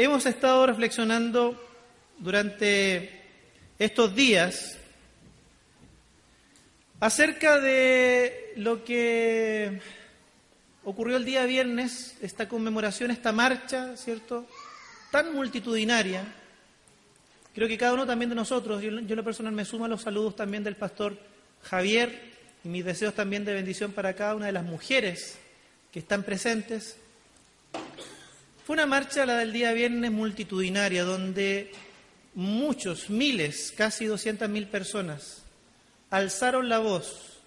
Hemos estado reflexionando durante estos días acerca de lo que ocurrió el día viernes, esta conmemoración, esta marcha, ¿cierto? Tan multitudinaria. Creo que cada uno también de nosotros, yo, yo en lo personal me sumo a los saludos también del pastor Javier y mis deseos también de bendición para cada una de las mujeres que están presentes. Fue una marcha, la del día viernes, multitudinaria, donde muchos, miles, casi 200.000 personas alzaron la voz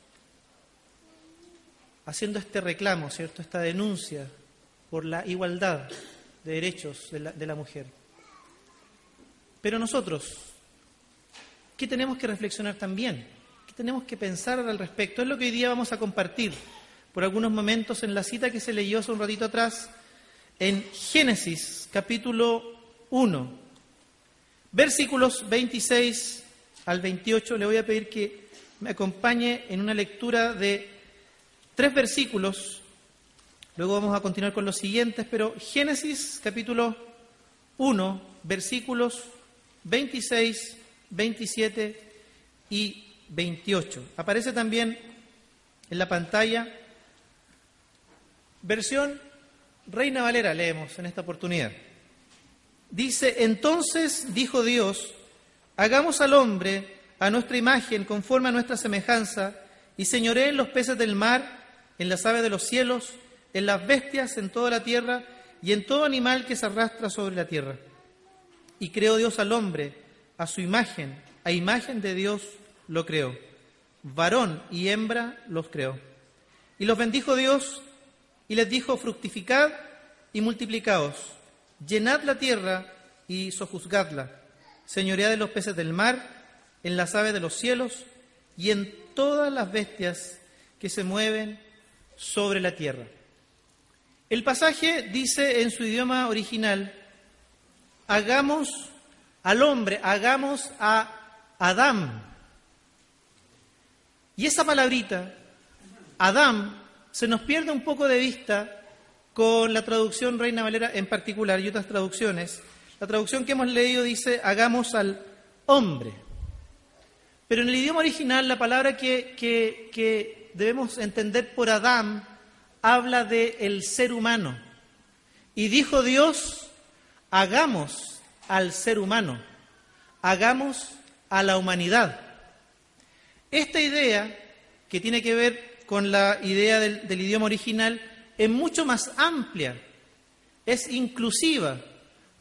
haciendo este reclamo, ¿cierto? Esta denuncia por la igualdad de derechos de la, de la mujer. Pero nosotros, ¿qué tenemos que reflexionar también? ¿Qué tenemos que pensar al respecto? Es lo que hoy día vamos a compartir por algunos momentos en la cita que se leyó hace un ratito atrás en Génesis capítulo 1, versículos 26 al 28. Le voy a pedir que me acompañe en una lectura de tres versículos. Luego vamos a continuar con los siguientes, pero Génesis capítulo 1, versículos 26, 27 y 28. Aparece también en la pantalla versión Reina Valera leemos en esta oportunidad. Dice, entonces dijo Dios, hagamos al hombre a nuestra imagen, conforme a nuestra semejanza, y señoré en los peces del mar, en las aves de los cielos, en las bestias, en toda la tierra, y en todo animal que se arrastra sobre la tierra. Y creó Dios al hombre, a su imagen, a imagen de Dios lo creó. Varón y hembra los creó. Y los bendijo Dios y les dijo, fructificad y multiplicaos, llenad la tierra y sojuzgadla, señoread de los peces del mar, en las aves de los cielos y en todas las bestias que se mueven sobre la tierra. El pasaje dice en su idioma original, hagamos al hombre, hagamos a Adán. Y esa palabrita, Adán, se nos pierde un poco de vista con la traducción Reina Valera en particular y otras traducciones. La traducción que hemos leído dice, hagamos al hombre. Pero en el idioma original la palabra que, que, que debemos entender por Adán habla de el ser humano. Y dijo Dios, hagamos al ser humano, hagamos a la humanidad. Esta idea, que tiene que ver con la idea del, idioma original es mucho más amplia, es inclusiva,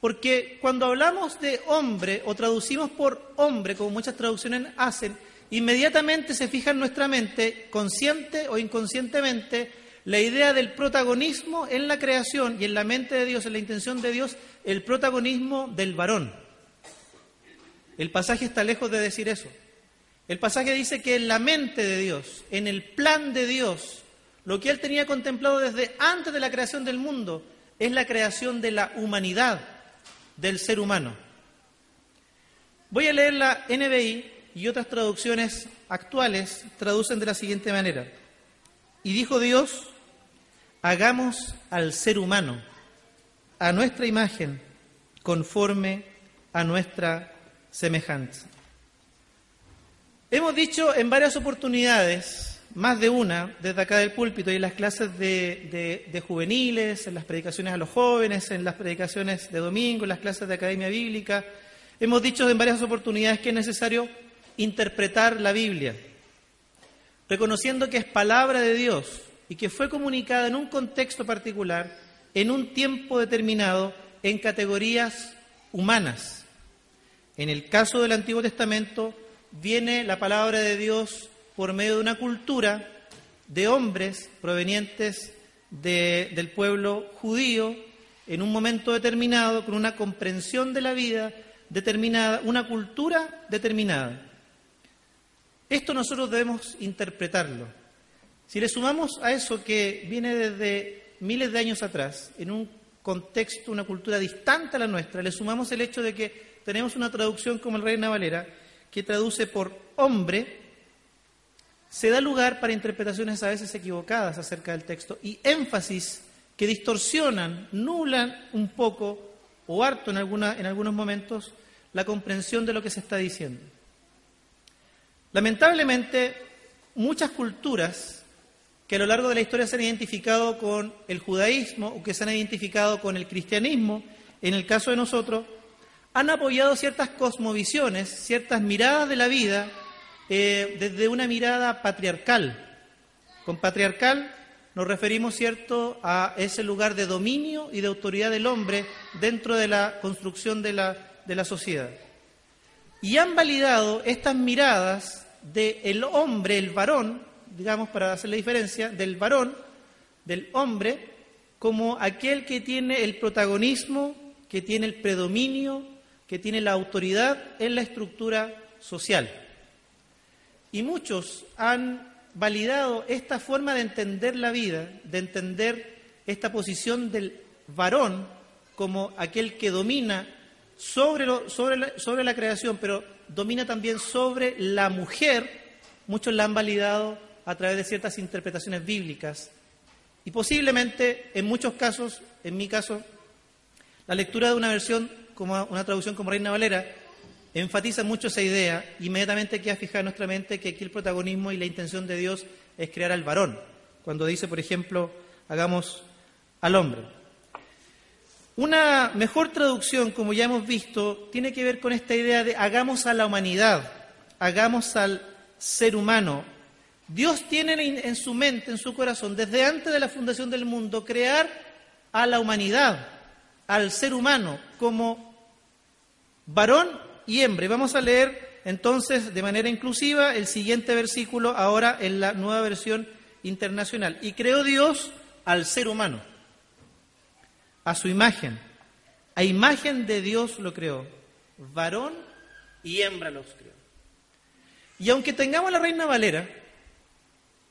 porque cuando hablamos de hombre o traducimos por hombre, como muchas traducciones hacen, inmediatamente se fija en nuestra mente, consciente o inconscientemente, la idea del protagonismo en la creación y en la mente de Dios, en la intención de Dios, el protagonismo del varón. El pasaje está lejos de decir eso. El pasaje dice que en la mente de Dios, en el plan de Dios, lo que Él tenía contemplado desde antes de la creación del mundo, es la creación de la humanidad, del ser humano. Voy a leer la NBI y otras traducciones actuales traducen de la siguiente manera. Y dijo Dios, hagamos al ser humano a nuestra imagen, conforme a nuestra semejanza. Hemos dicho en varias oportunidades, más de una, desde acá del púlpito y en las clases de, juveniles, en las predicaciones a los jóvenes, en las predicaciones de domingo, en las clases de academia bíblica, hemos dicho en varias oportunidades que es necesario interpretar la Biblia, reconociendo que es palabra de Dios y que fue comunicada en un contexto particular, en un tiempo determinado, en categorías humanas. En el caso del Antiguo Testamento, viene la palabra de Dios por medio de una cultura de hombres provenientes de, del pueblo judío, en un momento determinado, con una comprensión de la vida determinada, una cultura determinada. Esto nosotros debemos interpretarlo. Si le sumamos a eso que viene desde miles de años atrás, en un contexto, una cultura distante a la nuestra, le sumamos el hecho de que tenemos una traducción como el Reina Valera, que traduce por hombre, se da lugar para interpretaciones a veces equivocadas acerca del texto y énfasis que distorsionan, nulan un poco o harto en, en algunos momentos la comprensión de lo que se está diciendo. Lamentablemente, muchas culturas que a lo largo de la historia se han identificado con el judaísmo o que se han identificado con el cristianismo, en el caso de nosotros, han apoyado ciertas cosmovisiones, ciertas miradas de la vida eh, desde una mirada patriarcal. Con patriarcal nos referimos, ¿cierto?, a ese lugar de dominio y de autoridad del hombre dentro de la construcción de la, de la sociedad. Y han validado estas miradas del hombre, el varón, digamos, para hacer la diferencia, del varón, del hombre, como aquel que tiene el protagonismo, que tiene el predominio, que tiene la autoridad en la estructura social. Y muchos han validado esta forma de entender la vida, de entender esta posición del varón como aquel que domina sobre, sobre, sobre la creación, pero domina también sobre la mujer, muchos la han validado a través de ciertas interpretaciones bíblicas. Y posiblemente, en muchos casos, en mi caso, la lectura de una versión, como una traducción como Reina Valera, enfatiza mucho esa idea. Inmediatamente queda fijada en nuestra mente que aquí el protagonismo y la intención de Dios es crear al varón. Cuando dice, por ejemplo, hagamos al hombre. Una mejor traducción, como ya hemos visto, tiene que ver con esta idea de hagamos a la humanidad, hagamos al ser humano, Dios tiene en su mente, en su corazón, desde antes de la fundación del mundo, crear a la humanidad, al ser humano, como varón y hembra. vamos a leer entonces de manera inclusiva el siguiente versículo ahora en la nueva versión internacional. Y creó Dios al ser humano, a su imagen. A imagen de Dios lo creó. Varón y hembra los creó. Y aunque tengamos la Reina Valera,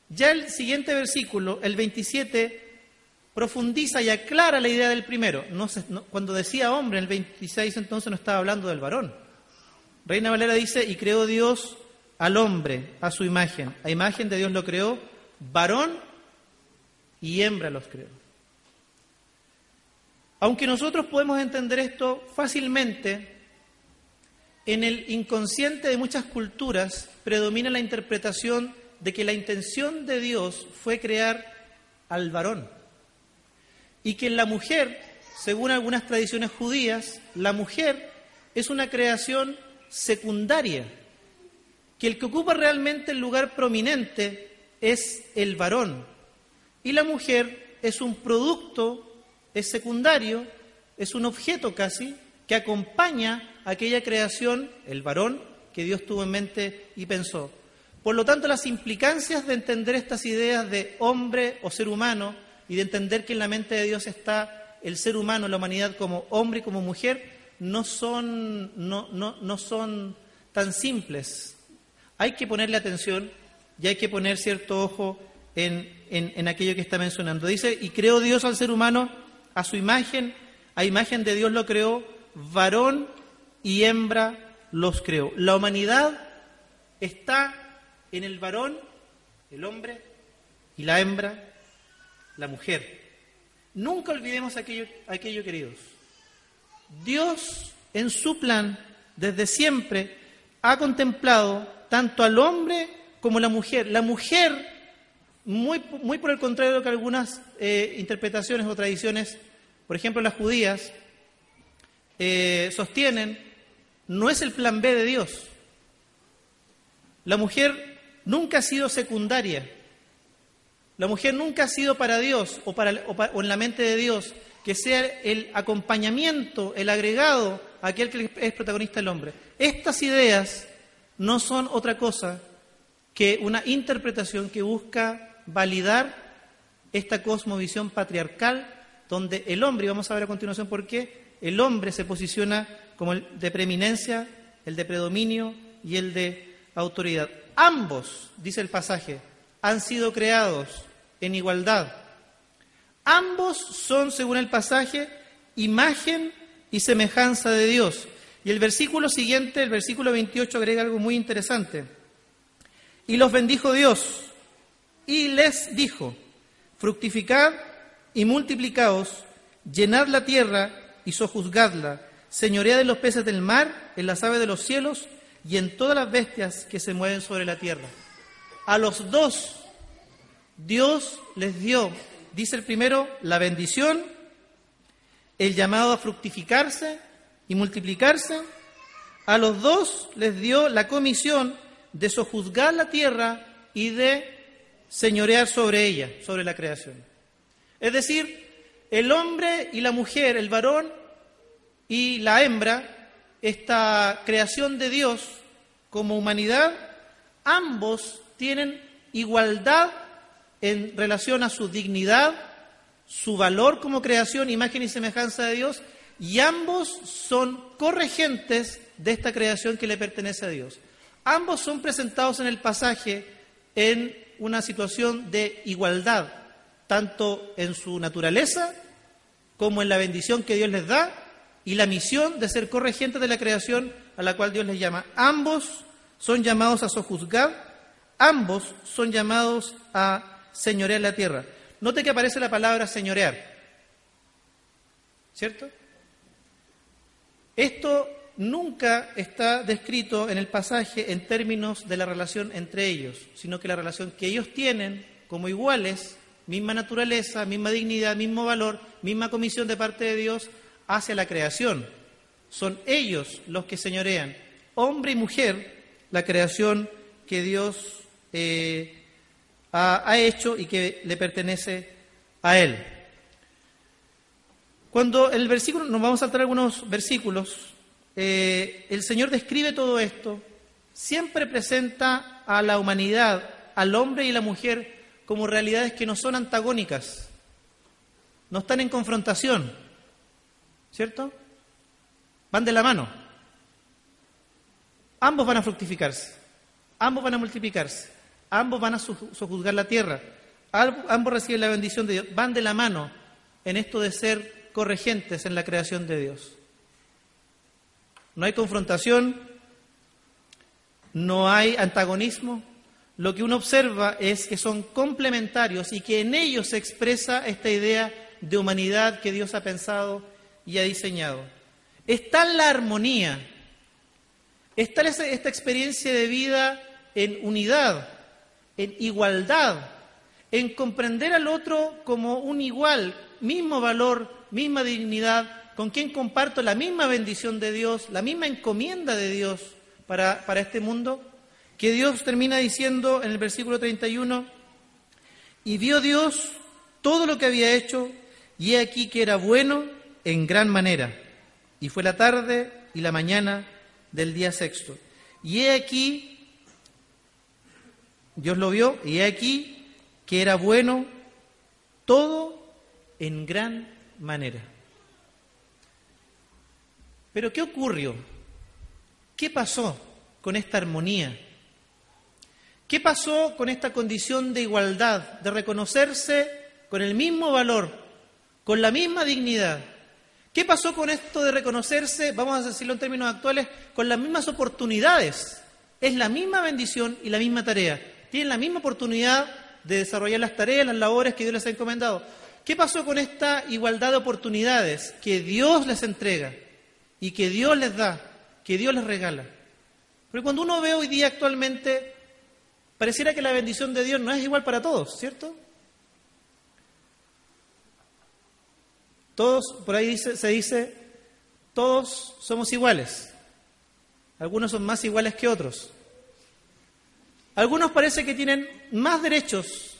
ya el siguiente versículo, el 27, profundiza y aclara la idea del primero. cuando decía hombre, en el 26 entonces no estaba hablando del varón. Reina Valera dice, y creó Dios al hombre a su imagen. A imagen de Dios lo creó, varón y hembra los creó. Aunque nosotros podemos entender esto fácilmente, en el inconsciente de muchas culturas predomina la interpretación de que la intención de Dios fue crear al varón y que la mujer, según algunas tradiciones judías, la mujer es una creación secundaria, que el que ocupa realmente el lugar prominente es el varón y la mujer es un producto, es secundario, es un objeto casi que acompaña aquella creación, el varón, que Dios tuvo en mente y pensó. Por lo tanto, las implicancias de entender estas ideas de hombre o ser humano y de entender que en la mente de Dios está el ser humano, la humanidad como hombre y como mujer, no son, no, no, no son tan simples. Hay que ponerle atención y hay que poner cierto ojo en, en, en aquello que está mencionando. Dice, y creó Dios al ser humano a su imagen, a imagen de Dios lo creó, varón y hembra los creó. La humanidad está en el varón, el hombre, y la hembra, la mujer. Nunca olvidemos aquello, aquello queridos. Dios, en su plan, desde siempre, ha contemplado tanto al hombre como a la mujer. La mujer, muy, muy por el contrario de que algunas eh, interpretaciones o tradiciones, por ejemplo las judías, eh, sostienen, no es el plan B de Dios. La mujer nunca ha sido secundaria. La mujer nunca ha sido para Dios o, en la mente de Dios que sea el acompañamiento, el agregado a aquel que es protagonista el hombre. Estas ideas no son otra cosa que una interpretación que busca validar esta cosmovisión patriarcal donde el hombre, y vamos a ver a continuación por qué, el hombre se posiciona como el de preeminencia, el de predominio y el de autoridad. Ambos, dice el pasaje, han sido creados en igualdad. Ambos son, según el pasaje, imagen y semejanza de Dios. Y el versículo siguiente, el versículo 28, agrega algo muy interesante. Y los bendijo Dios y les dijo, fructificad y multiplicaos, llenad la tierra y sojuzgadla, señoread de los peces del mar, en las aves de los cielos y en todas las bestias que se mueven sobre la tierra. A los dos Dios les dio, dice el primero, la bendición, el llamado a fructificarse y multiplicarse. A los dos les dio la comisión de sojuzgar la tierra y de señorear sobre ella, sobre la creación. Es decir, el hombre y la mujer, el varón y la hembra, esta creación de Dios como humanidad, ambos tienen igualdad en relación a su dignidad, su valor como creación, imagen y semejanza de Dios, y ambos son corregentes de esta creación que le pertenece a Dios. Ambos son presentados en el pasaje en una situación de igualdad, tanto en su naturaleza como en la bendición que Dios les da y la misión de ser corregentes de la creación a la cual Dios les llama. Ambos son llamados a sojuzgar, ambos son llamados a señorear la tierra. Note que aparece la palabra señorear, ¿cierto? Esto nunca está descrito en el pasaje en términos de la relación entre ellos, sino que la relación que ellos tienen como iguales, misma naturaleza, misma dignidad, mismo valor, misma comisión de parte de Dios hacia la creación. Son ellos los que señorean, hombre y mujer, la creación que Dios eh, ha, hecho y que le pertenece a Él. Cuando el versículo, nos vamos a saltar algunos versículos, eh, el Señor describe todo esto, siempre presenta a la humanidad, al hombre y la mujer, como realidades que no son antagónicas, no están en confrontación, ¿cierto? Van de la mano. Ambos van a fructificarse, ambos van a multiplicarse. Ambos van a sojuzgar la tierra. Ambos reciben la bendición de Dios. Van de la mano en esto de ser corregentes en la creación de Dios. No hay confrontación, no hay antagonismo. Lo que uno observa es que son complementarios y que en ellos se expresa esta idea de humanidad que Dios ha pensado y ha diseñado. Está la armonía, está esta experiencia de vida en unidad, en igualdad, en comprender al otro como un igual, mismo valor, misma dignidad, con quien comparto la misma bendición de Dios, la misma encomienda de Dios para, para este mundo, que Dios termina diciendo en el versículo 31, y vio Dios todo lo que había hecho, y he aquí que era bueno en gran manera. Y fue la tarde y la mañana del día sexto. Y he aquí Dios lo vio y he aquí que era bueno todo en gran manera. Pero ¿qué ocurrió? ¿Qué pasó con esta armonía? ¿Qué pasó con esta condición de igualdad, de reconocerse con el mismo valor, con la misma dignidad? ¿Qué pasó con esto de reconocerse, vamos a decirlo en términos actuales, con las mismas oportunidades? Es la misma bendición y la misma tarea tienen la misma oportunidad de desarrollar las tareas, las labores que Dios les ha encomendado. ¿Qué pasó con esta igualdad de oportunidades que Dios les entrega y que Dios les da, que Dios les regala? Porque cuando uno ve hoy día actualmente, pareciera que la bendición de Dios no es igual para todos, ¿cierto? Todos, por ahí se dice, todos somos iguales. Algunos son más iguales que otros. Algunos parece que tienen más derechos,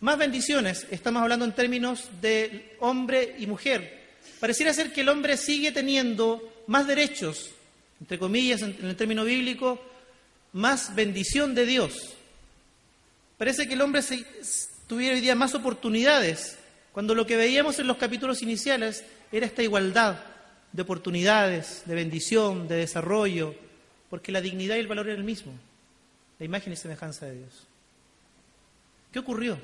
más bendiciones. Estamos hablando en términos de hombre y mujer. Pareciera ser que el hombre sigue teniendo más derechos, entre comillas, en el término bíblico, más bendición de Dios. Parece que el hombre tuviera hoy día más oportunidades Cuando lo que veíamos en los capítulos iniciales era esta igualdad de oportunidades, de bendición, de desarrollo, porque la dignidad y el valor eran el mismo, la imagen y semejanza de Dios. ¿Qué ocurrió?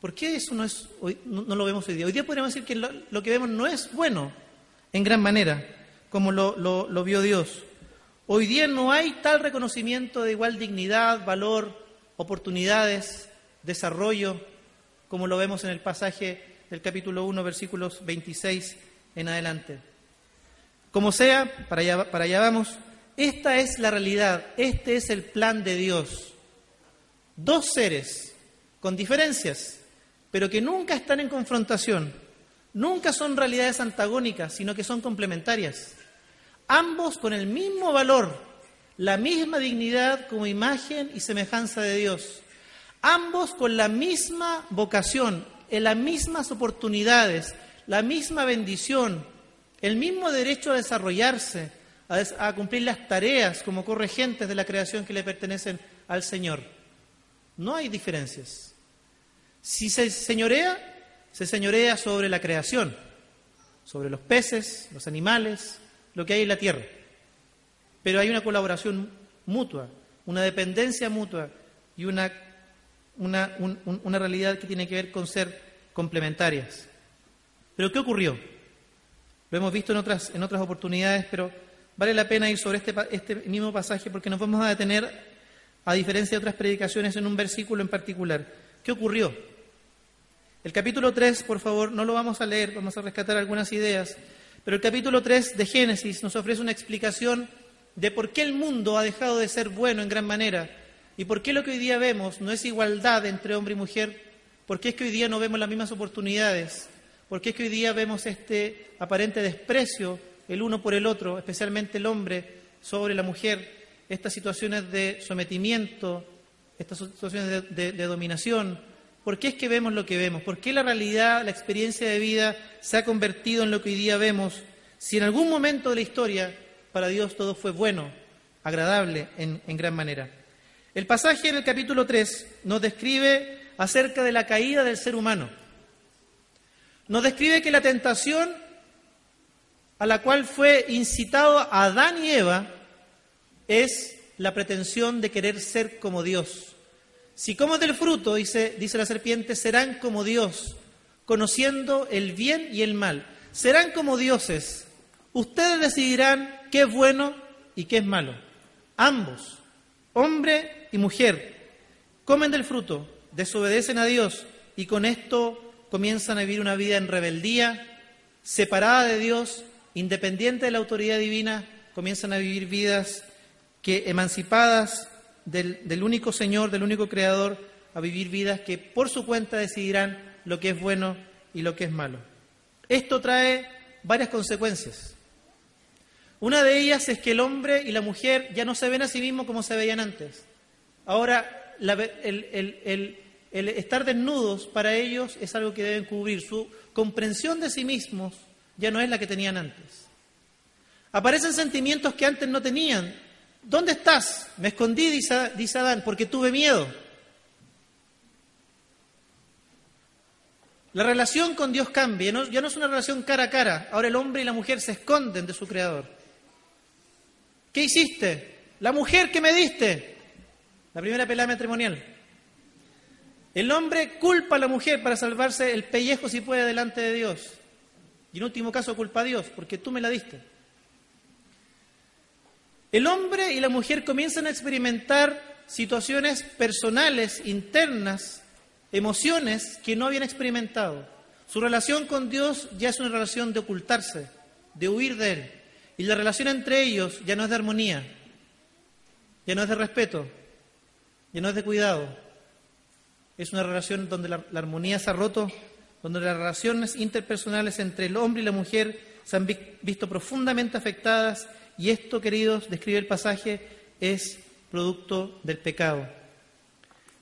¿Por qué eso no, es, no, lo vemos hoy día? Hoy día podríamos decir que lo, que vemos no es bueno en gran manera, como lo, vio Dios. Hoy día no hay tal reconocimiento de igual dignidad, valor, oportunidades, desarrollo, como lo vemos en el pasaje del capítulo 1, versículos 26 en adelante. Como sea, para allá vamos, esta es la realidad, este es el plan de Dios. Dos seres con diferencias, pero que nunca están en confrontación, nunca son realidades antagónicas, sino que son complementarias. Ambos con el mismo valor, la misma dignidad como imagen y semejanza de Dios. Ambos con la misma vocación, en las mismas oportunidades, la misma bendición, el mismo derecho a desarrollarse, a, cumplir las tareas como corregentes de la creación que le pertenecen al Señor. No hay diferencias. Si se señorea, se señorea sobre la creación, sobre los peces, los animales, lo que hay en la tierra. Pero hay una colaboración mutua, una dependencia mutua y una, una, una realidad que tiene que ver con ser complementarias. Pero ¿qué ocurrió? Lo hemos visto en otras, en otras oportunidades, pero vale la pena ir sobre este, este mismo pasaje porque nos vamos a detener, a diferencia de otras predicaciones, en un versículo en particular. ¿Qué ocurrió? El capítulo 3, por favor, no lo vamos a leer, vamos a rescatar algunas ideas, pero el capítulo 3 de Génesis nos ofrece una explicación de por qué el mundo ha dejado de ser bueno en gran manera y por qué lo que hoy día vemos no es igualdad entre hombre y mujer, por qué es que hoy día no vemos las mismas oportunidades, ¿Por qué es que hoy día vemos este aparente desprecio el uno por el otro, especialmente el hombre sobre la mujer, estas situaciones de sometimiento, estas situaciones de, dominación? ¿Por qué es que vemos lo que vemos? ¿Por qué la realidad, la experiencia de vida se ha convertido en lo que hoy día vemos? Si en algún momento de la historia para Dios todo fue bueno, agradable en, en gran manera. El pasaje en el capítulo 3 nos describe acerca de la caída del ser humano nos describe que la tentación a la cual fue incitado Adán y Eva es la pretensión de querer ser como Dios. Si comes del fruto, dice, dice la serpiente, serán como Dios, conociendo el bien y el mal. Serán como dioses. Ustedes decidirán qué es bueno y qué es malo. Ambos, hombre y mujer, comen del fruto, desobedecen a Dios y con esto comienzan a vivir una vida en rebeldía, separada de Dios, independiente de la autoridad divina, comienzan a vivir vidas que emancipadas del, único Señor, del único Creador, a vivir vidas que por su cuenta decidirán lo que es bueno y lo que es malo. Esto trae varias consecuencias. Una de ellas es que el hombre y la mujer ya no se ven a sí mismos como se veían antes. Ahora el, el, el estar desnudos para ellos es algo que deben cubrir. Su comprensión de sí mismos ya no es la que tenían antes. Aparecen sentimientos que antes no tenían. ¿Dónde estás? Me escondí, dice, Adán, porque tuve miedo. La relación con Dios cambia, ya no es una relación cara a cara. Ahora el hombre y la mujer se esconden de su creador. ¿Qué hiciste? La mujer que me diste. La primera pelea matrimonial. El hombre culpa a la mujer para salvarse el pellejo si puede delante de Dios. Y en último caso culpa a Dios, porque tú me la diste. El hombre y la mujer comienzan a experimentar situaciones personales, internas, emociones que no habían experimentado. Su relación con Dios ya es una relación de ocultarse, de huir de Él. Y la relación entre ellos ya no es de armonía, ya no es de respeto, ya no es de cuidado, es una relación donde la, armonía se ha roto, donde las relaciones interpersonales entre el hombre y la mujer se han visto profundamente afectadas y esto, queridos, describe el pasaje, es producto del pecado.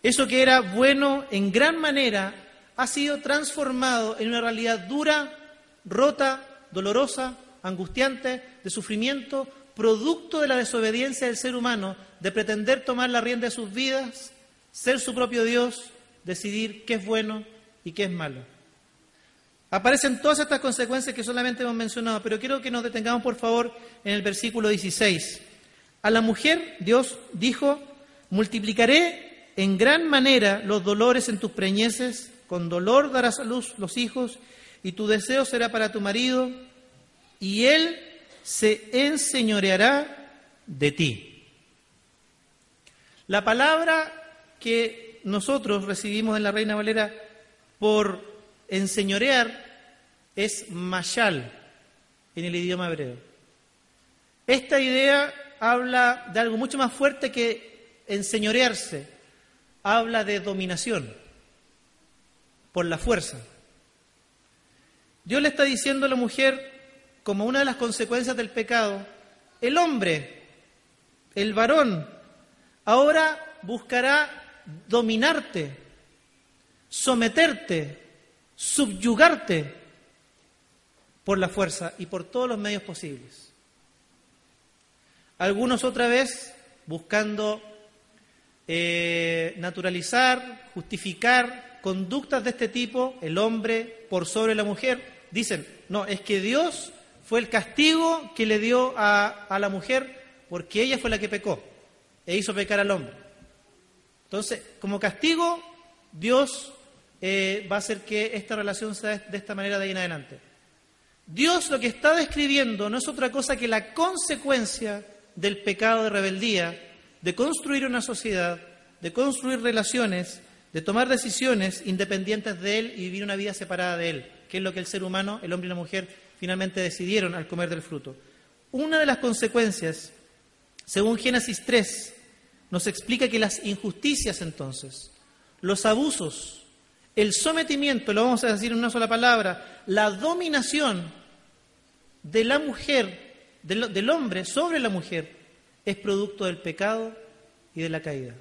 Eso que era bueno en gran manera ha sido transformado en una realidad dura, rota, dolorosa, angustiante, de sufrimiento, producto de la desobediencia del ser humano, de pretender tomar la rienda de sus vidas, ser su propio Dios decidir qué es bueno y qué es malo. Aparecen todas estas consecuencias que solamente hemos mencionado, pero quiero que nos detengamos por favor en el versículo 16. A la mujer Dios dijo, multiplicaré en gran manera los dolores en tus preñeces, con dolor darás a luz los hijos, y tu deseo será para tu marido, y él se enseñoreará de ti. La palabra que nosotros recibimos en la Reina Valera por enseñorear es mashal en el idioma hebreo. Esta idea habla de algo mucho más fuerte que enseñorearse, habla de dominación por la fuerza. Dios le está diciendo a la mujer, como una de las consecuencias del pecado, el hombre, el varón, ahora buscará dominarte, someterte, subyugarte por la fuerza y por todos los medios posibles. Algunos otra vez buscando eh, naturalizar, justificar conductas de este tipo, el hombre por sobre la mujer, dicen, no, es que Dios fue el castigo que le dio a, a la mujer porque ella fue la que pecó e hizo pecar al hombre. Entonces, como castigo, Dios eh, va a hacer que esta relación sea de esta manera de ahí en adelante. Dios lo que está describiendo no es otra cosa que la consecuencia del pecado de rebeldía, de construir una sociedad, de construir relaciones, de tomar decisiones independientes de Él y vivir una vida separada de Él, que es lo que el ser humano, el hombre y la mujer, finalmente decidieron al comer del fruto. Una de las consecuencias, según Génesis 3, nos explica que las injusticias entonces, los abusos, el sometimiento, lo vamos a decir en una sola palabra, la dominación de la mujer, del, hombre sobre la mujer, es producto del pecado y de la caída.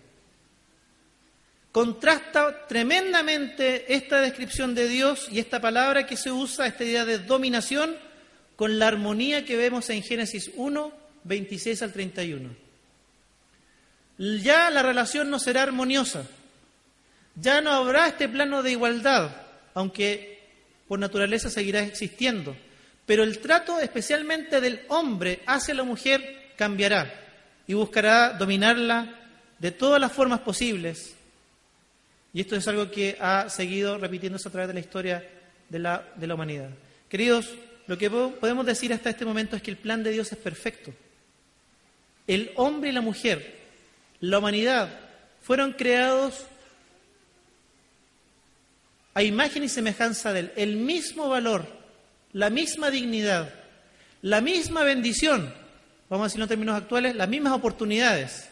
Contrasta tremendamente esta descripción de Dios y esta palabra que se usa, esta idea de dominación, con la armonía que vemos en Génesis 1, 26 al 31. Ya la relación no será armoniosa, ya no habrá este plano de igualdad, aunque por naturaleza seguirá existiendo, pero el trato especialmente del hombre hacia la mujer cambiará y buscará dominarla de todas las formas posibles y esto es algo que ha seguido repitiéndose a través de la historia de la, de la humanidad. Queridos, lo que podemos decir hasta este momento es que el plan de Dios es perfecto. El hombre y la mujer, la humanidad, fueron creados a imagen y semejanza de Él. El mismo valor, la misma dignidad, la misma bendición, vamos a decirlo en términos actuales, las mismas oportunidades,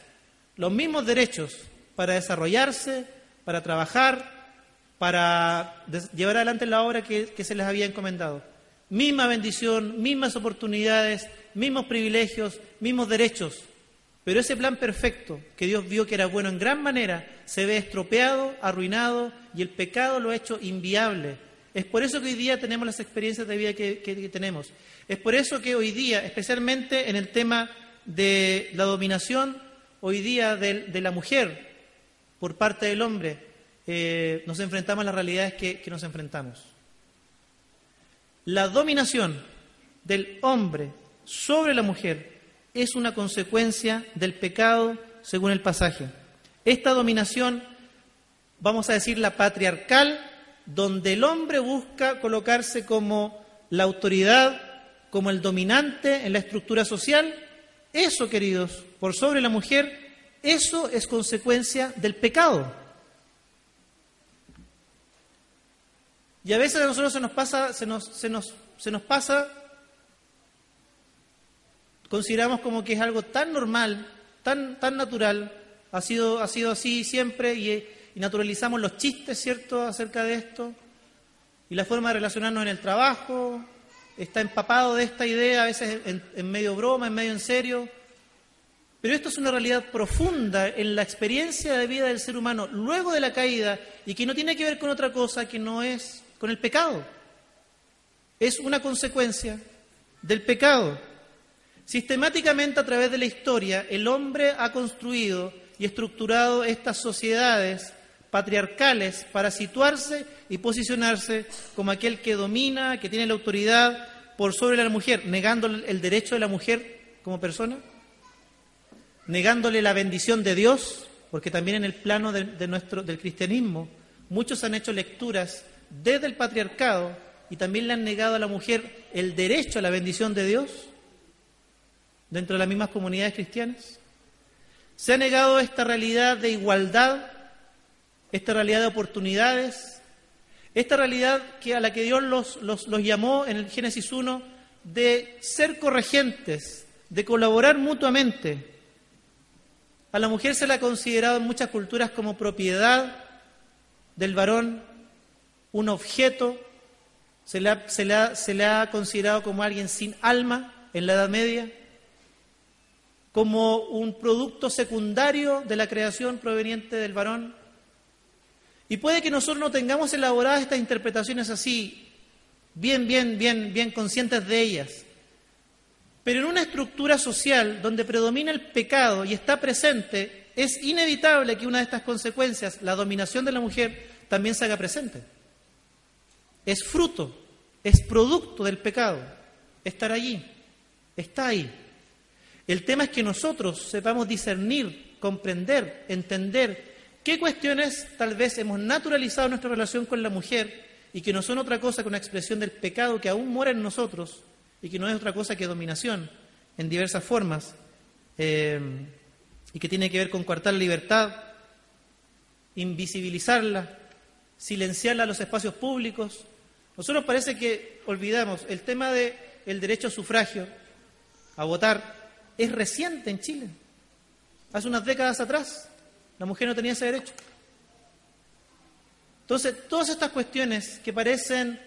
los mismos derechos para desarrollarse, para trabajar, para llevar adelante la obra que, se les había encomendado. Misma bendición, mismas oportunidades, mismos privilegios, mismos derechos. Pero ese plan perfecto, que Dios vio que era bueno en gran manera, se ve estropeado, arruinado y el pecado lo ha hecho inviable. Es por eso que hoy día tenemos las experiencias de vida que, tenemos. Es por eso que hoy día, especialmente en el tema de la dominación, hoy día de la mujer, por parte del hombre, eh, nos enfrentamos a las realidades que, que nos enfrentamos. La dominación del hombre sobre la mujer es una consecuencia del pecado según el pasaje. Esta dominación, vamos a decir la patriarcal, donde el hombre busca colocarse como la autoridad, como el dominante en la estructura social, eso, queridos, por sobre la mujer, eso es consecuencia del pecado. Y a veces a nosotros se nos pasa, se nos, se nos, se nos pasa, consideramos como que es algo tan normal, tan, tan natural, ha sido, ha sido así siempre y, naturalizamos los chistes, ¿cierto?, acerca de esto. Y la forma de relacionarnos en el trabajo está empapado de esta idea, a veces en medio broma, en medio en serio. Pero esto es una realidad profunda en la experiencia de vida del ser humano luego de la caída y que no tiene que ver con otra cosa que no es con el pecado. Es una consecuencia del pecado. Sistemáticamente a través de la historia el hombre ha construido y estructurado estas sociedades patriarcales para situarse y posicionarse como aquel que domina, que tiene la autoridad por sobre la mujer, negando el derecho de la mujer como persona, negándole la bendición de Dios, porque también en el plano de, nuestro, del cristianismo muchos han hecho lecturas desde el patriarcado y también le han negado a la mujer el derecho a la bendición de Dios dentro de las mismas comunidades cristianas. Se ha negado esta realidad de igualdad, esta realidad de oportunidades, esta realidad que a la que Dios los, llamó en el Génesis 1 de ser corregentes, de colaborar mutuamente. A la mujer se la ha considerado en muchas culturas como propiedad del varón, un objeto, se le, ha, se, se le ha considerado como alguien sin alma en la Edad Media, como un producto secundario de la creación proveniente del varón. Y puede que nosotros no tengamos elaboradas estas interpretaciones así, bien, bien, bien, bien conscientes de ellas. Pero en una estructura social donde predomina el pecado y está presente, es inevitable que una de estas consecuencias, la dominación de la mujer, también se haga presente es fruto, es producto del pecado. Estar allí, está ahí. El tema es que nosotros sepamos discernir, comprender, entender qué cuestiones tal vez hemos naturalizado nuestra relación con la mujer y que no son otra cosa que una expresión del pecado que aún mora en nosotros y que no es otra cosa que dominación en diversas formas eh, y que tiene que ver con coartar la libertad, invisibilizarla, silenciarla a los espacios públicos, nosotros parece que olvidamos el tema del el derecho a sufragio, a votar, es reciente en Chile. Hace unas décadas atrás la mujer no tenía ese derecho. Entonces, todas estas cuestiones que parecen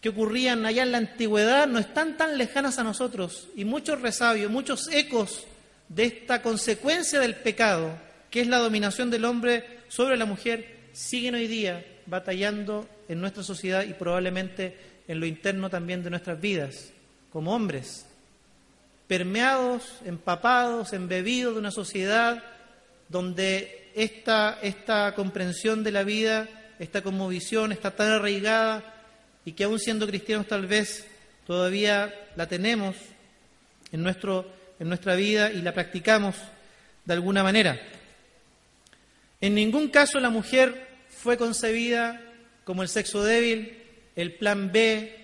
que ocurrían allá en la antigüedad no están tan lejanas a nosotros y muchos resabios, muchos ecos de esta consecuencia del pecado, que es la dominación del hombre sobre la mujer, siguen hoy día batallando en nuestra sociedad y probablemente en lo interno también de nuestras vidas, como hombres, permeados, empapados, embebidos de una sociedad donde esta, esta comprensión de la vida, esta conmovisión está tan arraigada y que aún siendo cristianos tal vez todavía la tenemos en, nuestro, en nuestra vida y la practicamos de alguna manera. En ningún caso la mujer fue concebida como el sexo débil, el plan B,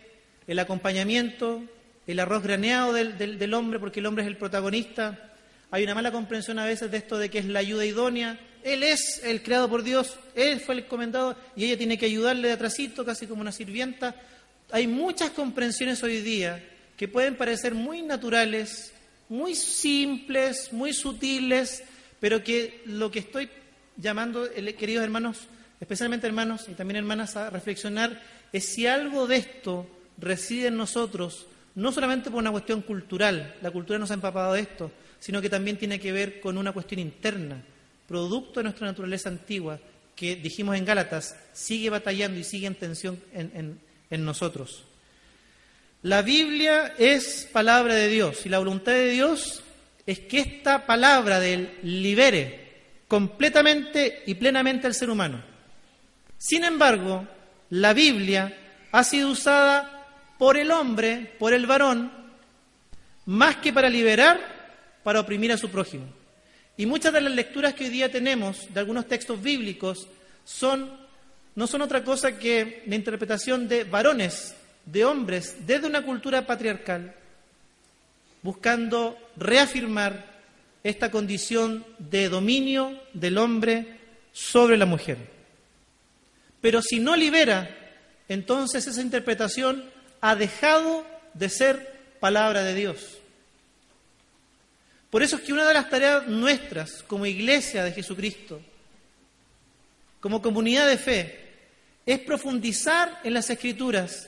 el acompañamiento, el arroz graneado del, hombre, porque el hombre es el protagonista. Hay una mala comprensión a veces de esto de que es la ayuda idónea. Él es el creado por Dios, él fue el comendado y ella tiene que ayudarle de atrásito, casi como una sirvienta. Hay muchas comprensiones hoy día que pueden parecer muy naturales, muy simples, muy sutiles, pero que lo que estoy llamando, queridos hermanos, especialmente hermanos y también hermanas, a reflexionar es si algo de esto reside en nosotros, no solamente por una cuestión cultural, la cultura nos ha empapado de esto, sino que también tiene que ver con una cuestión interna, producto de nuestra naturaleza antigua, que dijimos en Gálatas, sigue batallando y sigue en tensión en, en nosotros. La Biblia es palabra de Dios y la voluntad de Dios es que esta palabra de él libere completamente y plenamente al ser humano. Sin embargo, la Biblia ha sido usada por el hombre, por el varón, más que para liberar, para oprimir a su prójimo. Y muchas de las lecturas que hoy día tenemos de algunos textos bíblicos son, no son otra cosa que la interpretación de varones, de hombres, desde una cultura patriarcal, buscando reafirmar esta condición de dominio del hombre sobre la mujer. Pero si no libera, entonces esa interpretación ha dejado de ser palabra de Dios. Por eso es que una de las tareas nuestras como iglesia de Jesucristo, como comunidad de fe, es profundizar en las escrituras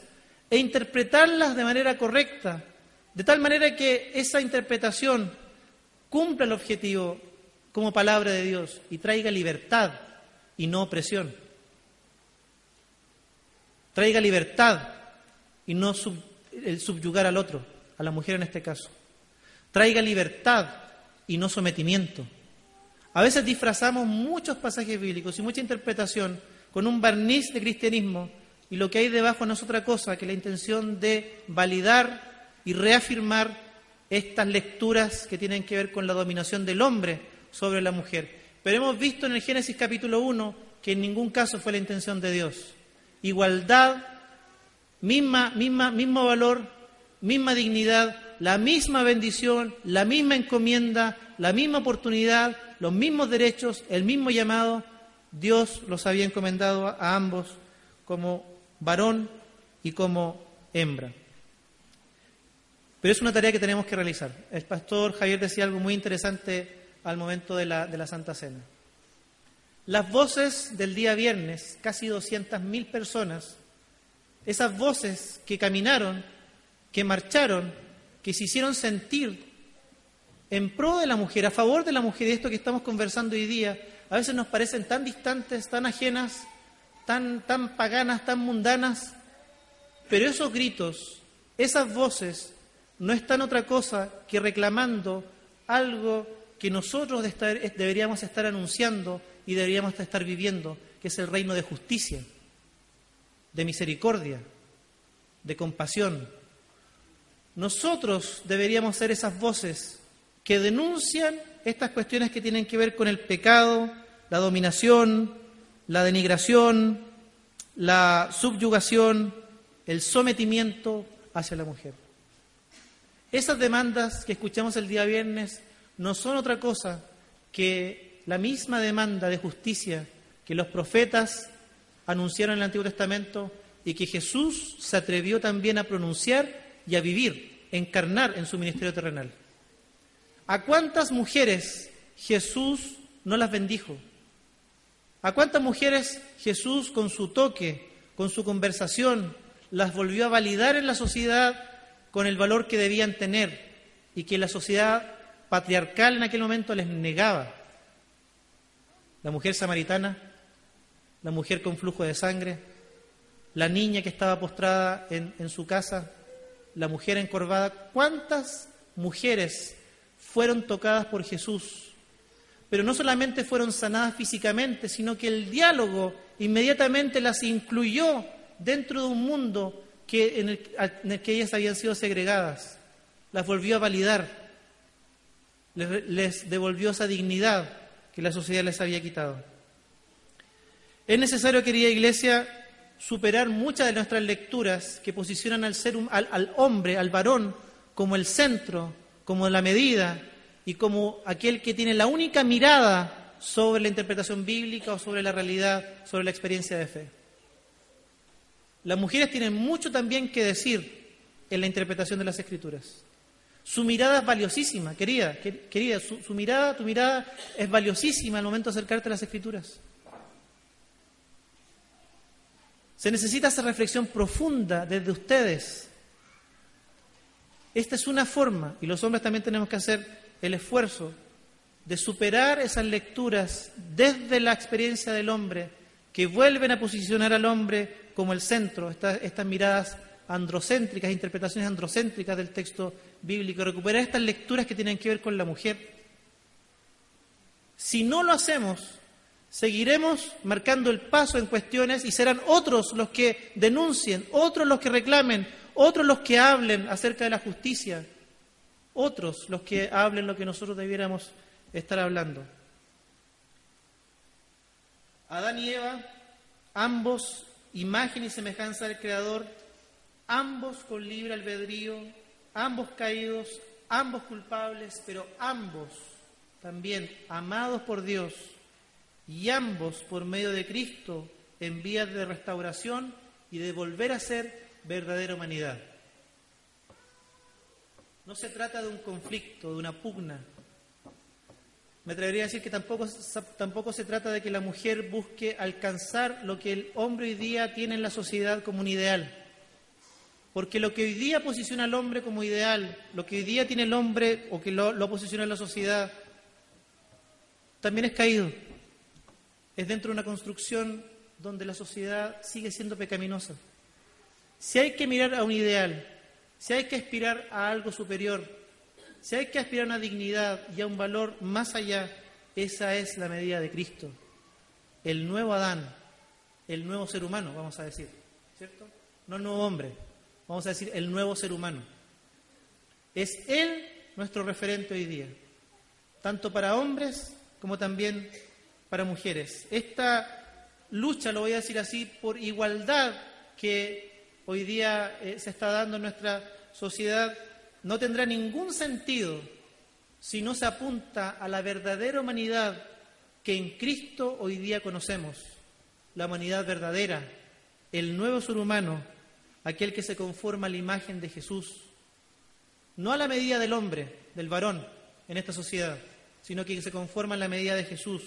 e interpretarlas de manera correcta, de tal manera que esa interpretación cumpla el objetivo como palabra de Dios y traiga libertad y no opresión traiga libertad y no el subyugar al otro, a la mujer en este caso. Traiga libertad y no sometimiento. A veces disfrazamos muchos pasajes bíblicos y mucha interpretación con un barniz de cristianismo y lo que hay debajo no es otra cosa que la intención de validar y reafirmar estas lecturas que tienen que ver con la dominación del hombre sobre la mujer. Pero hemos visto en el Génesis capítulo 1 que en ningún caso fue la intención de Dios. Igualdad, misma, misma, mismo valor, misma dignidad, la misma bendición, la misma encomienda, la misma oportunidad, los mismos derechos, el mismo llamado Dios los había encomendado a ambos como varón y como hembra. Pero es una tarea que tenemos que realizar. El pastor Javier decía algo muy interesante al momento de la, de la Santa Cena. Las voces del día viernes, casi 200.000 personas, esas voces que caminaron, que marcharon, que se hicieron sentir en pro de la mujer, a favor de la mujer, y esto que estamos conversando hoy día, a veces nos parecen tan distantes, tan ajenas, tan, tan paganas, tan mundanas, pero esos gritos, esas voces, no están otra cosa que reclamando algo que nosotros deberíamos estar anunciando y deberíamos estar viviendo, que es el reino de justicia, de misericordia, de compasión. Nosotros deberíamos ser esas voces que denuncian estas cuestiones que tienen que ver con el pecado, la dominación, la denigración, la subyugación, el sometimiento hacia la mujer. Esas demandas que escuchamos el día viernes no son otra cosa que la misma demanda de justicia que los profetas anunciaron en el Antiguo Testamento y que Jesús se atrevió también a pronunciar y a vivir, encarnar en su ministerio terrenal. ¿A cuántas mujeres Jesús no las bendijo? ¿A cuántas mujeres Jesús con su toque, con su conversación, las volvió a validar en la sociedad con el valor que debían tener y que la sociedad patriarcal en aquel momento les negaba? La mujer samaritana, la mujer con flujo de sangre, la niña que estaba postrada en, su casa, la mujer encorvada. ¿Cuántas mujeres fueron tocadas por Jesús. Pero no solamente fueron sanadas físicamente, sino que el diálogo inmediatamente las incluyó dentro de un mundo que, en, el, que ellas habían sido segregadas. Las volvió a validar, les devolvió esa dignidad que la sociedad les había quitado. Es necesario, querida Iglesia, superar muchas de nuestras lecturas que posicionan al, ser, al, al hombre, al varón, como el centro como la medida y como aquel que tiene la única mirada sobre la interpretación bíblica o sobre la realidad, sobre la experiencia de fe. Las mujeres tienen mucho también que decir en la interpretación de las escrituras. Su mirada es valiosísima, querida, querida, su, su mirada, tu mirada es valiosísima al momento de acercarte a las escrituras. Se necesita esa reflexión profunda desde ustedes esta es una forma, y los hombres también tenemos que hacer el esfuerzo de superar esas lecturas desde la experiencia del hombre, que vuelven a posicionar al hombre como el centro, estas, miradas androcéntricas, interpretaciones androcéntricas del texto bíblico, recuperar estas lecturas que tienen que ver con la mujer. Si no lo hacemos, seguiremos marcando el paso en cuestiones y serán otros los que denuncien, otros los que reclamen, otros los que hablen acerca de la justicia, otros los que hablen lo que nosotros debiéramos estar hablando. Adán y Eva, ambos imagen y semejanza del Creador, ambos con libre albedrío, ambos caídos, ambos culpables, pero ambos también amados por Dios y ambos por medio de Cristo en vías de restauración y de volver a ser verdadera humanidad. No se trata de un conflicto, de una pugna. Me atrevería a decir que tampoco, tampoco se trata de que la mujer busque alcanzar lo que el hombre hoy día tiene en la sociedad como un ideal. Porque lo que hoy día posiciona al hombre como ideal, lo que hoy día tiene el hombre o que lo, lo posiciona en la sociedad, también es caído. Es dentro de una construcción donde la sociedad sigue siendo pecaminosa. Si hay que mirar a un ideal, si hay que aspirar a algo superior, si hay que aspirar a una dignidad y a un valor más allá, Esa es la medida de Cristo. El nuevo Adán, el nuevo ser humano, vamos a decir, ¿cierto? No el nuevo hombre, vamos a decir el nuevo ser humano. Es Él nuestro referente hoy día, tanto para hombres como también para mujeres. Esta lucha, lo voy a decir así, por igualdad que hoy día eh, se está dando en nuestra sociedad, no tendrá ningún sentido si no se apunta a la verdadera humanidad que en Cristo hoy día conocemos, la humanidad verdadera, el nuevo ser humano, aquel que se conforma a la imagen de Jesús, no a la medida del hombre, del varón en esta sociedad, sino que se conforma a la medida de Jesús,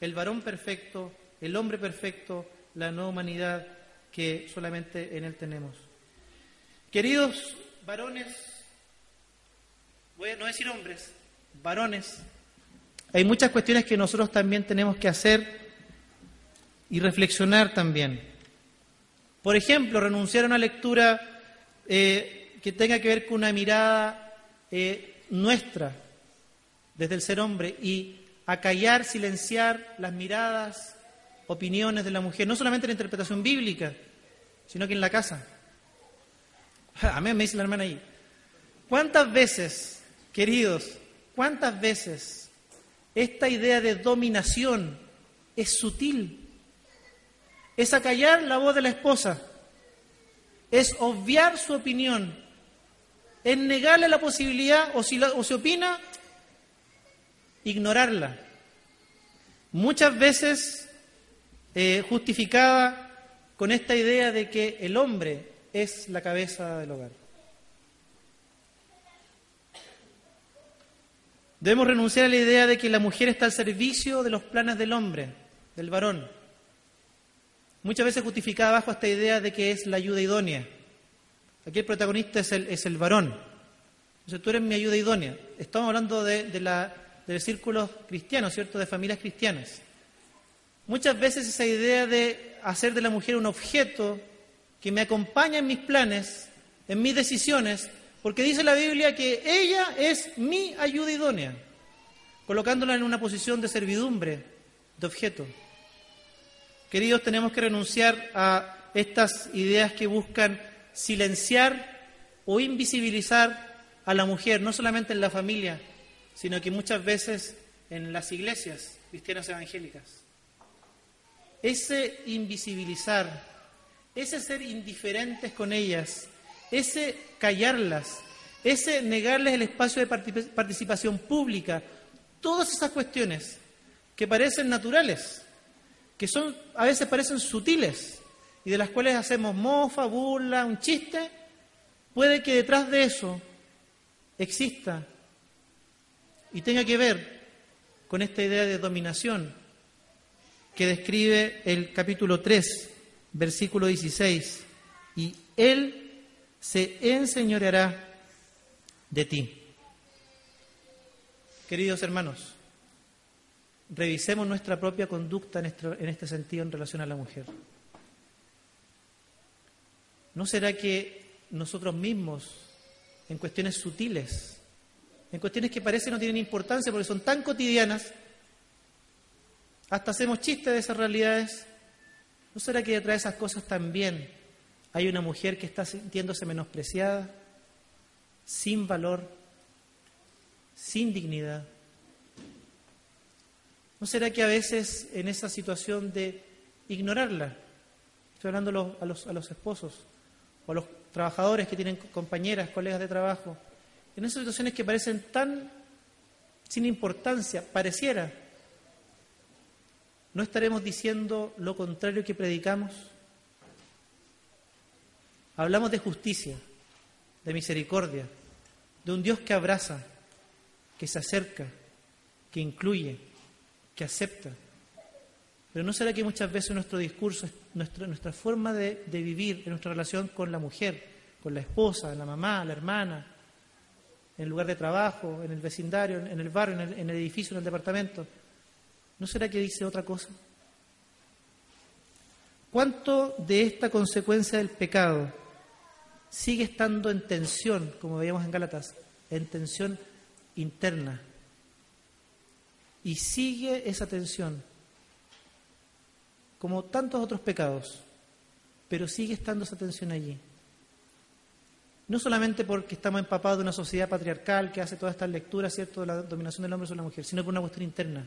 el varón perfecto, el hombre perfecto, la nueva humanidad que solamente en Él tenemos. Queridos varones, voy a no decir hombres, varones, hay muchas cuestiones que nosotros también tenemos que hacer y reflexionar también. Por ejemplo, renunciar a una lectura eh, que tenga que ver con una mirada eh, nuestra desde el ser hombre y acallar, silenciar las miradas, opiniones de la mujer, no solamente en la interpretación bíblica, sino que en la casa. Amén, me dice la hermana ahí. ¿Cuántas veces, queridos, ¿Cuántas veces esta idea de dominación es sutil? Es acallar la voz de la esposa, es obviar su opinión, es negarle la posibilidad, o si, o se opina, ignorarla. Muchas veces eh, justificada con esta idea de que el hombre es la cabeza del hogar. Debemos renunciar a la idea de que la mujer está al servicio de los planes del hombre, del varón. Muchas veces justificada bajo esta idea de que es la ayuda idónea. Aquí el protagonista es el, es el varón. Entonces tú eres mi ayuda idónea. Estamos hablando de, de, la, de círculos cristianos, ¿cierto? De familias cristianas. Muchas veces esa idea de hacer de la mujer un objeto que me acompaña en mis planes, en mis decisiones, porque dice la Biblia que ella es mi ayuda idónea, colocándola en una posición de servidumbre, de objeto. Queridos, tenemos que renunciar a estas ideas que buscan silenciar o invisibilizar a la mujer, no solamente en la familia, sino que muchas veces en las iglesias cristianas evangélicas. Ese invisibilizar, ese ser indiferentes con ellas, ese callarlas, ese negarles el espacio de participación pública, todas esas cuestiones que parecen naturales, que son a veces parecen sutiles y de las cuales hacemos mofa, burla, un chiste, puede que detrás de eso exista y tenga que ver con esta idea de dominación que describe el capítulo 3, versículo 16. Y él se enseñoreará de ti. Queridos hermanos, revisemos nuestra propia conducta en este sentido en relación a la mujer. ¿No será que nosotros mismos, en cuestiones sutiles, en cuestiones que parecen no tienen importancia porque son tan cotidianas, hasta hacemos chistes de esas realidades? ¿No será que detrás de esas cosas también hay una mujer que está sintiéndose menospreciada, sin valor, sin dignidad. ¿No será que a veces en esa situación de ignorarla, estoy hablando a los, a los esposos o a los trabajadores que tienen compañeras, colegas de trabajo, en esas situaciones que parecen tan sin importancia, pareciera, ¿no estaremos diciendo lo contrario que predicamos? Hablamos de justicia, de misericordia, de un Dios que abraza, que se acerca, que incluye, que acepta. Pero ¿no será que muchas veces nuestro discurso, nuestra, forma de, vivir en nuestra relación con la mujer, con la esposa, la mamá, la hermana, en el lugar de trabajo, en el vecindario, en el barrio, en el, en el edificio, en el departamento, ¿no será que dice otra cosa? ¿Cuánto de esta consecuencia del pecado sigue estando en tensión, como veíamos en Gálatas, en tensión interna. y sigue esa tensión, como tantos otros pecados, pero sigue estando esa tensión allí. No solamente porque estamos empapados de una sociedad patriarcal que hace todas estas lecturas, ¿cierto?, de la dominación del hombre sobre la mujer, sino por una cuestión interna.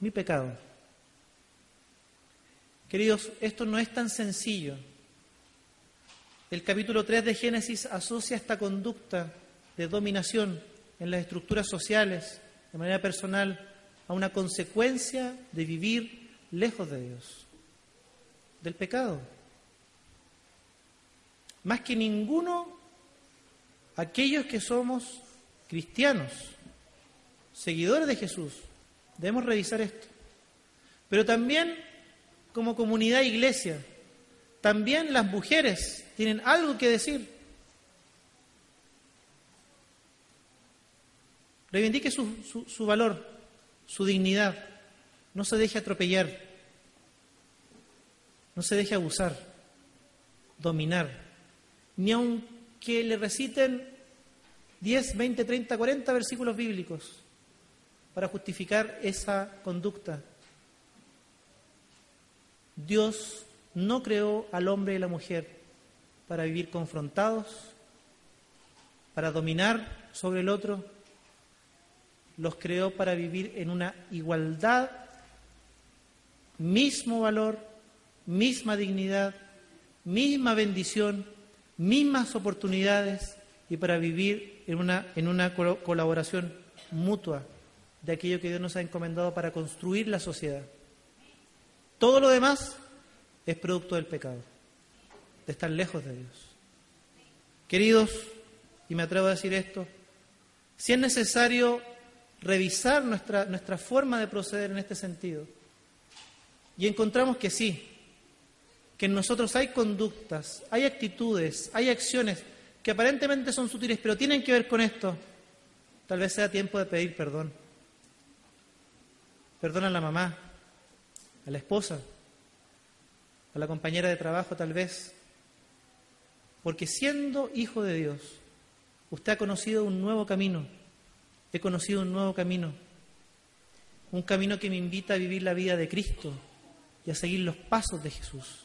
Mi pecado. Queridos, esto no es tan sencillo. El capítulo 3 de Génesis asocia esta conducta de dominación en las estructuras sociales, de manera personal, a una consecuencia de vivir lejos de Dios, del pecado. Más que ninguno, aquellos que somos cristianos, seguidores de Jesús, debemos revisar esto. Pero también como comunidad iglesia, también las mujeres tienen algo que decir. Reivindique su, su, valor, su dignidad. No se deje atropellar. No se deje abusar, dominar ni aunque le reciten 10, 20, 30, 40 versículos bíblicos para justificar esa conducta. Dios no creó al hombre y la mujer para vivir confrontados, para dominar sobre el otro, los creó para vivir en una igualdad, mismo valor, misma dignidad, misma bendición mismas oportunidades y para vivir en una, en una colaboración mutua de aquello que Dios nos ha encomendado para construir la sociedad. Todo lo demás es producto del pecado, de estar lejos de Dios. Queridos, y me atrevo a decir esto, si es necesario revisar nuestra, nuestra forma de proceder en este sentido, y encontramos que sí, que en nosotros hay conductas, hay actitudes, hay acciones que aparentemente son sutiles, pero tienen que ver con esto, tal vez sea tiempo de pedir perdón. Perdón a la mamá, a la esposa, a la compañera de trabajo tal vez, porque siendo hijo de Dios, usted ha conocido un nuevo camino, he conocido un nuevo camino, un camino que me invita a vivir la vida de Cristo y a seguir los pasos de Jesús.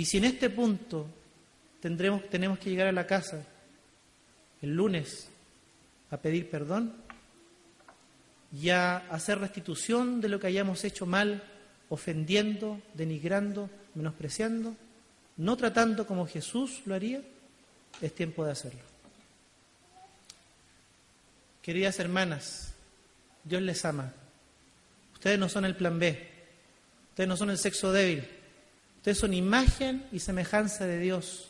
Y si en este punto tendremos, tenemos que llegar a la casa el lunes a pedir perdón y a hacer restitución de lo que hayamos hecho mal, ofendiendo, denigrando, menospreciando, no tratando como Jesús lo haría, es tiempo de hacerlo. Queridas hermanas, Dios les ama. Ustedes no son el plan B, ustedes no son el sexo débil, Ustedes son imagen y semejanza de Dios.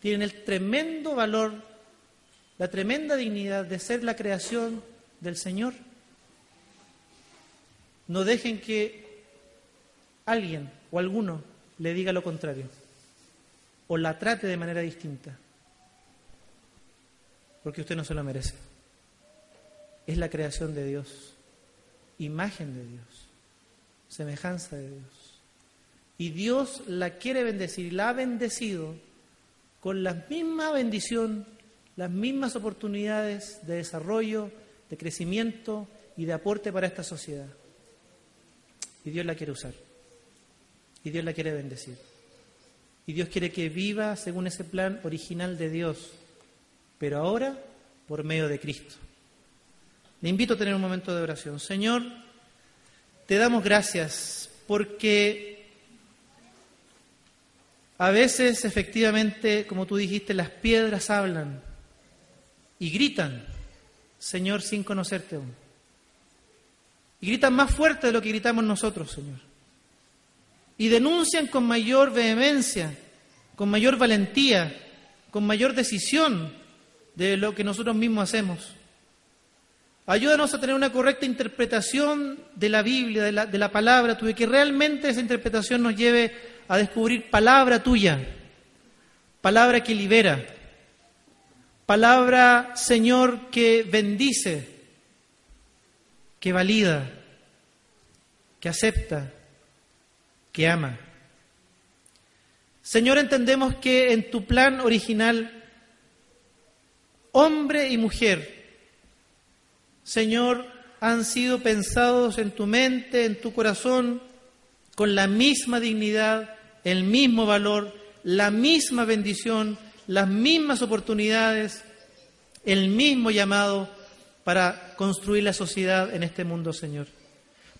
Tienen el tremendo valor, la tremenda dignidad de ser la creación del Señor. No dejen que alguien o alguno le diga lo contrario o la trate de manera distinta, porque usted no se lo merece. Es la creación de Dios, imagen de Dios, semejanza de Dios. Y Dios la quiere bendecir y la ha bendecido con la misma bendición, las mismas oportunidades de desarrollo, de crecimiento y de aporte para esta sociedad. Y Dios la quiere usar. Y Dios la quiere bendecir. Y Dios quiere que viva según ese plan original de Dios, pero ahora por medio de Cristo. Le invito a tener un momento de oración. Señor, te damos gracias porque a veces, efectivamente, como tú dijiste, las piedras hablan y gritan, Señor, sin conocerte aún. Y gritan más fuerte de lo que gritamos nosotros, Señor. Y denuncian con mayor vehemencia, con mayor valentía, con mayor decisión de lo que nosotros mismos hacemos. Ayúdanos a tener una correcta interpretación de la Biblia, de la, de la palabra que realmente esa interpretación nos lleve a descubrir palabra tuya, palabra que libera, palabra, Señor, que bendice, que valida, que acepta, que ama. Señor, entendemos que en tu plan original, hombre y mujer Señor, han sido pensados en tu mente, en tu corazón, con la misma dignidad, el mismo valor, la misma bendición, las mismas oportunidades, el mismo llamado para construir la sociedad en este mundo, Señor.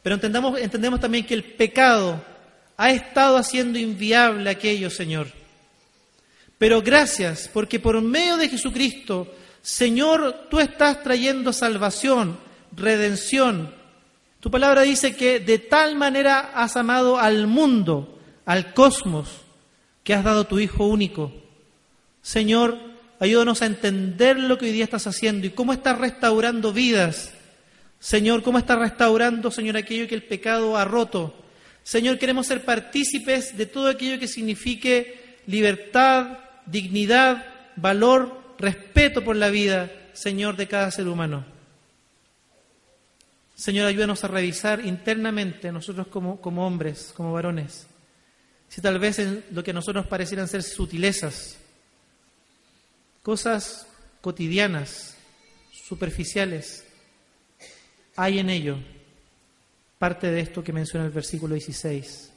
Pero entendamos, entendemos también que el pecado ha estado haciendo inviable aquello, Señor. Pero gracias, porque por medio de Jesucristo, Señor, tú estás trayendo salvación, redención. Tu palabra dice que de tal manera has amado al mundo, al cosmos, que has dado tu Hijo único. Señor, ayúdanos a entender lo que hoy día estás haciendo y cómo estás restaurando vidas. Señor, cómo estás restaurando, Señor, aquello que el pecado ha roto. Señor, queremos ser partícipes de todo aquello que signifique libertad, dignidad, valor, respeto por la vida, Señor, de cada ser humano. Señor, ayúdanos a revisar internamente nosotros como, como hombres, como varones, si tal vez en lo que a nosotros parecieran ser sutilezas, cosas cotidianas, superficiales, hay en ello parte de esto que menciona el versículo 16,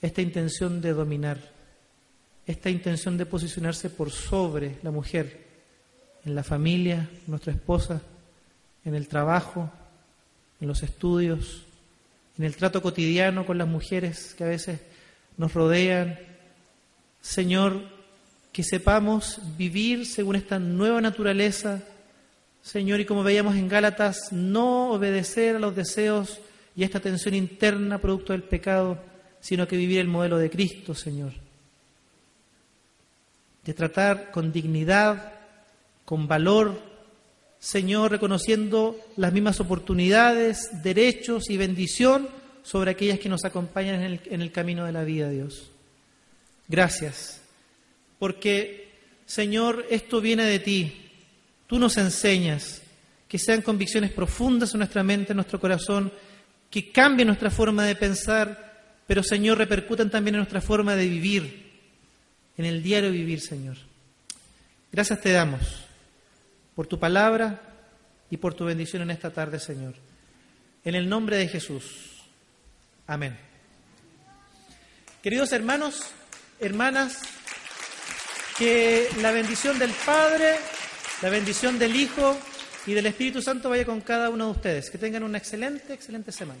esta intención de dominar, esta intención de posicionarse por sobre la mujer, en la familia, nuestra esposa, en el trabajo, en los estudios, en el trato cotidiano con las mujeres que a veces nos rodean. Señor, que sepamos vivir según esta nueva naturaleza, Señor, y como veíamos en Gálatas, no obedecer a los deseos y a esta tensión interna producto del pecado, sino que vivir el modelo de Cristo, Señor. De tratar con dignidad, con valor, Señor, reconociendo las mismas oportunidades, derechos y bendición sobre aquellas que nos acompañan en el, camino de la vida, Dios. Gracias, porque, Señor, esto viene de ti. Tú nos enseñas que sean convicciones profundas en nuestra mente, en nuestro corazón, que cambien nuestra forma de pensar, pero, Señor, repercutan también en nuestra forma de vivir, en el diario vivir, Señor. Gracias te damos por tu palabra y por tu bendición en esta tarde, Señor. En el nombre de Jesús. Amén. Queridos hermanos, hermanas, que la bendición del Padre, la bendición del Hijo y del Espíritu Santo vaya con cada uno de ustedes. Que tengan una excelente, excelente semana.